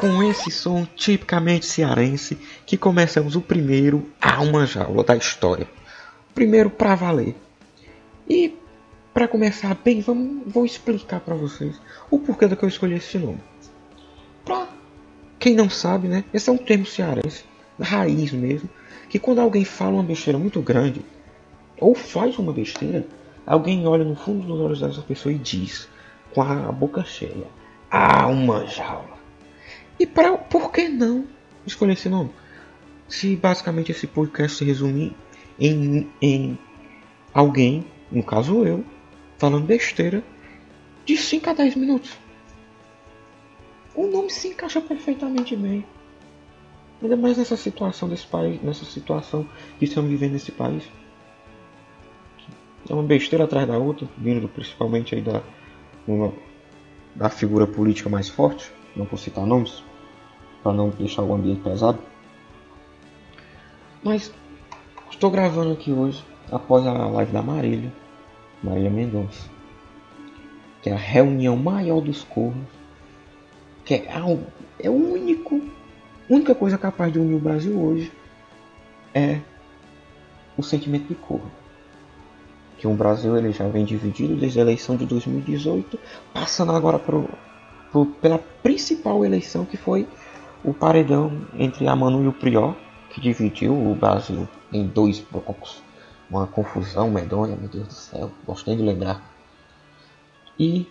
com esse som tipicamente cearense que começamos o primeiro Alma Jaula da história. Primeiro pra valer. E para começar bem, vamos, vou explicar para vocês o porquê do que eu escolhi esse nome. Pra quem não sabe, né? Esse é um termo cearense, raiz mesmo, que quando alguém fala uma besteira muito grande ou faz uma besteira, alguém olha no fundo dos olhos dessa pessoa e diz, com a boca cheia, Alma Jaula. E pra, por que não escolher esse nome? Se basicamente esse podcast se resumir em, em alguém, no caso eu, falando besteira de 5 a 10 minutos. O nome se encaixa perfeitamente bem. Ainda mais nessa situação desse país, nessa situação que estamos vivendo nesse país. É uma besteira atrás da outra, vindo principalmente aí da, uma, da figura política mais forte não vou citar nomes, para não deixar o ambiente pesado. Mas estou gravando aqui hoje, após a live da Marília, Marília Mendonça, que é a reunião maior dos cornos, que é, algo, é o único, única coisa capaz de unir o Brasil hoje é o sentimento de corno. Que o Brasil ele já vem dividido desde a eleição de 2018, passando agora para por, pela principal eleição que foi o paredão entre a Manu e o Prior, que dividiu o Brasil em dois blocos. Uma confusão medonha, meu Deus do céu, gostei de lembrar. E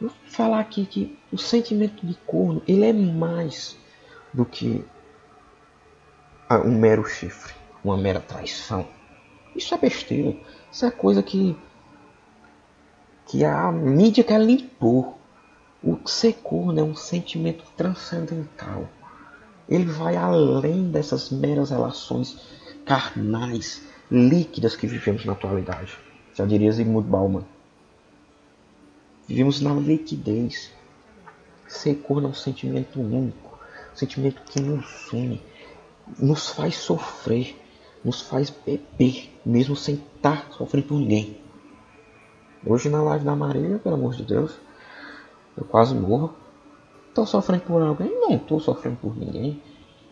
vou falar aqui que o sentimento de corno ele é mais do que um mero chifre, uma mera traição. Isso é besteira. Isso é coisa que que a mídia quer limpar. O ser corno é um sentimento transcendental. Ele vai além dessas meras relações carnais, líquidas que vivemos na atualidade. Já diria Zygmunt Bauman. Vivemos na liquidez. Ser corno é um sentimento único, um sentimento que nos une, nos faz sofrer, nos faz beber, mesmo sem estar sofrendo por ninguém. Hoje na live da Maria, pelo amor de Deus, eu quase morro. Estou sofrendo por alguém? Não estou sofrendo por ninguém.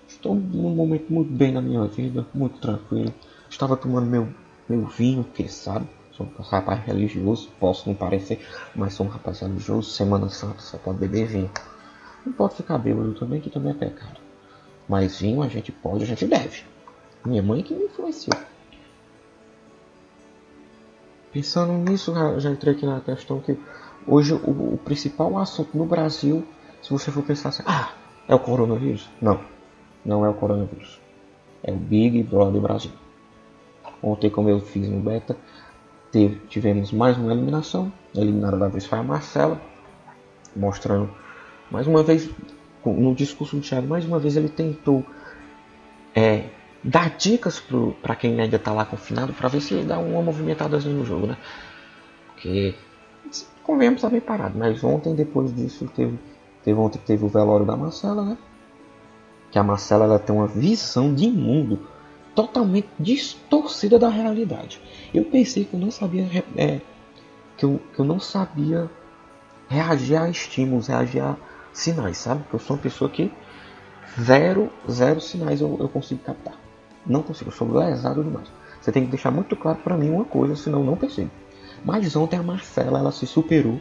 Estou num momento muito bem na minha vida, muito tranquilo. Estava tomando meu, meu vinho, que sabe, sou um rapaz religioso, posso não parecer, mas sou um rapaz religioso. Semana Santa só pode beber vinho. Não pode ficar bêbado também, que também é pecado. Mas vinho a gente pode, a gente deve. Minha mãe que me influenciou. Pensando nisso, já entrei aqui na questão que Hoje o, o, principal assunto no Brasil, se você for pensar assim, ah, é o coronavírus? Não, não é o coronavírus. É o Big Brother Brasil. Ontem, como eu fiz no beta, teve, tivemos mais uma eliminação. A eliminada da vez foi a Marcela, mostrando mais uma vez no discurso do Thiago, mais uma vez ele tentou é, dar dicas para quem ainda está lá confinado para ver se dá uma movimentada no jogo, né? Porque convenhamos, tá bem parado. Mas ontem, depois disso, teve, teve ontem teve o velório da Marcela, né? Que a Marcela ela tem uma visão de mundo totalmente distorcida da realidade. Eu pensei que eu não sabia é, que, eu, que eu não sabia reagir a estímulos, reagir a sinais, sabe? Porque eu sou uma pessoa que zero, zero sinais eu, eu consigo captar. Não consigo, eu sou lesado demais. Você tem que deixar muito claro para mim uma coisa, senão eu não percebo. Mas ontem a Marcela ela se superou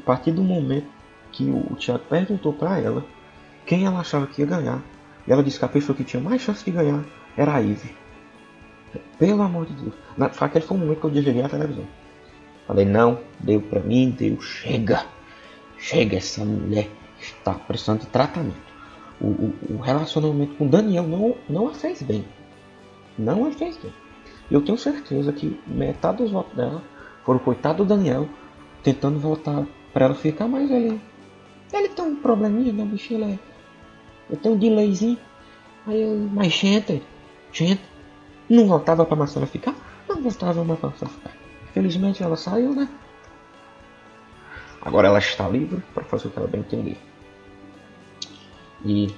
a partir do momento que o, Thiago perguntou para ela quem ela achava que ia ganhar. E ela disse que a pessoa que tinha mais chance de ganhar era a Ivy. Pelo amor de Deus. Na, aquele foi o momento que eu desliguei a televisão. Falei, não, deu pra mim, deu, chega. Chega, essa mulher está precisando de tratamento. O, o, o relacionamento com Daniel não, não a fez bem. Não a fez bem. Eu tenho certeza que metade dos votos dela foram coitado do Daniel tentando voltar para ela ficar, mas ele. Ele tem um probleminha, né, bicho? Ele é. Ele tem um delayzinho. Aí eu. Mas gente, gente, não voltava pra Marcela ficar? Não voltava mais pra Marcela ficar. Felizmente ela saiu, né? Agora ela está livre para fazer o que ela bem entender. E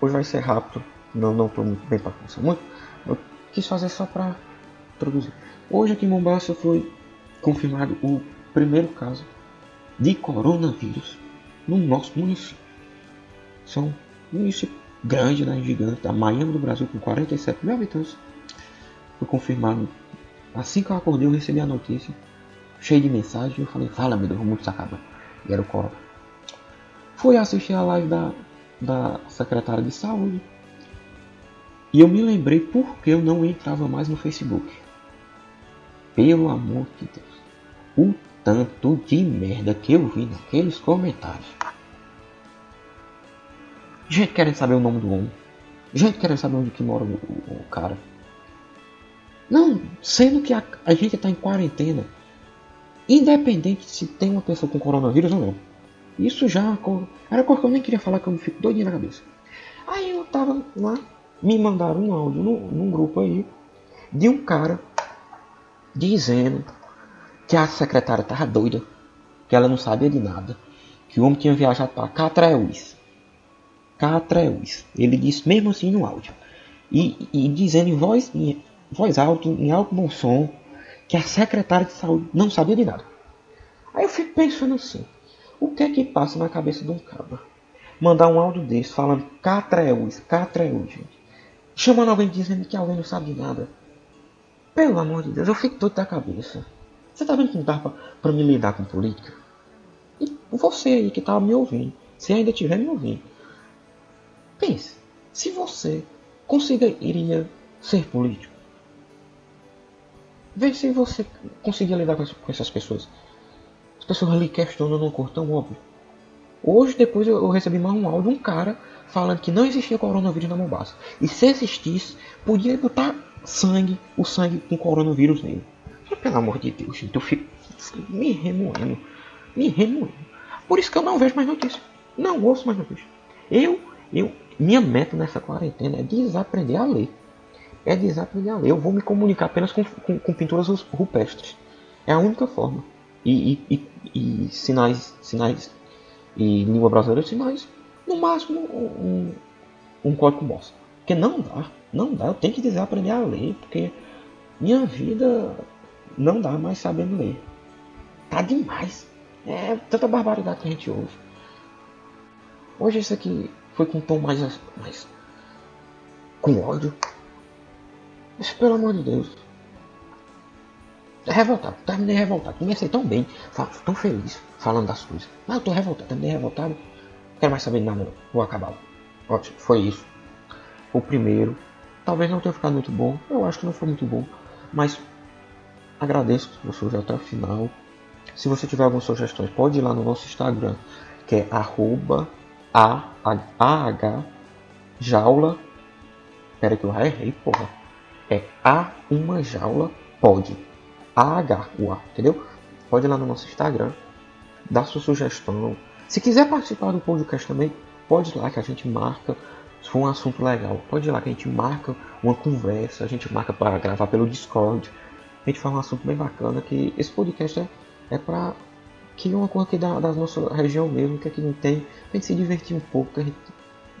hoje vai ser rápido. Não, não tô muito bem para pensar muito. Eu quis fazer só para introduzir. Hoje aqui em Mombasa foi confirmado o primeiro caso de coronavírus no nosso município. São um município grande, né, gigante, a Miami do Brasil com 47 mil habitantes. Foi confirmado. Assim que eu acordei, eu recebi a notícia, cheio de mensagem, eu falei, fala meu Deus, o mundo se acaba. E era o Corona. Fui assistir a live da, da secretária de saúde. E eu me lembrei porque eu não entrava mais no Facebook. Pelo amor de Deus. O tanto de merda que eu vi naqueles comentários. Gente querendo saber o nome do homem. Gente querendo saber onde que mora o, o, o cara. Não, sendo que a, a gente está em quarentena. Independente se tem uma pessoa com coronavírus ou não. Isso já era coisa que eu nem queria falar que eu me fico doidinho na cabeça. Aí eu tava lá, me mandaram um áudio num grupo aí de um cara dizendo que a secretária tava doida, que ela não sabia de nada, que o homem tinha viajado para Catreus. Catreus. Ele disse mesmo assim no áudio. E, e dizendo em voz, em voz alta, em alto bom som, que a secretária de saúde não sabia de nada. Aí eu fico pensando assim, o que é que passa na cabeça de um cabra? Mandar um áudio desse falando Catreus, Catreus, gente. Chamando alguém dizendo que alguém não sabe de nada. Pelo amor de Deus, eu fico todo da cabeça. Você tá vendo que não dá pra, pra me lidar com política? E você aí que tá me ouvindo, se ainda estiver me ouvindo, pense, se você conseguiria ser político, vê se você conseguia lidar com essas pessoas. As pessoas lhe questionam num cor tão óbvio. Hoje, depois, eu recebi mais um áudio de um cara falando que não existia coronavírus na Mombasa. E se existisse, podia botar sangue, o sangue com coronavírus nele. Pelo amor de Deus, gente, eu fico me remoendo. Me remoendo. Por isso que eu não vejo mais notícias. Não ouço mais notícias. Eu, eu, minha meta nessa quarentena é desaprender a ler. É desaprender a ler. Eu vou me comunicar apenas com, com, com pinturas rupestres. É a única forma. E, e, e, e sinais, sinais e língua brasileira, sinais, no máximo um, um código Morse. Porque não dá, não dá. Eu tenho que desaprender a ler, porque minha vida não dá mais sabendo ler. Tá demais. É tanta barbaridade que a gente ouve. Hoje isso aqui foi com um tom mais, mais com ódio. Mas pelo amor de Deus. Revoltado, terminei revoltado. Comecei tão bem, tão feliz falando das coisas. Mas eu tô revoltado, terminei revoltado. Não quero mais saber de nada, não. Vou acabar. Ótimo, foi isso. O primeiro. Talvez não tenha ficado muito bom. Eu acho que não foi muito bom. Mas Agradeço que você ouviu até o final. Se você tiver algumas sugestões, pode ir lá no nosso Instagram, que é arroba AH jaula. Pera que eu errei, porra. É A uma jaula pode. AH, o A, entendeu? Pode ir lá no nosso Instagram, dar sua sugestão. Se quiser participar do podcast também, pode ir lá que a gente marca. Se for um assunto legal, pode ir lá que a gente marca uma conversa, a gente marca para gravar pelo Discord a gente fala um assunto bem bacana, que esse podcast é, é para que uma coisa aqui da, da nossa região mesmo, que aqui não tem, a gente se divertir um pouco, a gente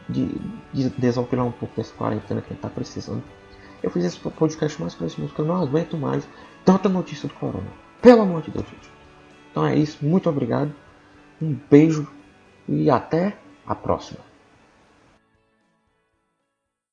de, de um pouco dessa quarentena que a gente tá precisando. Eu fiz esse podcast mais para isso mesmo, porque eu não aguento mais tanta notícia do corona. Pelo amor de Deus, gente. Então é isso, muito obrigado, um beijo e até a próxima.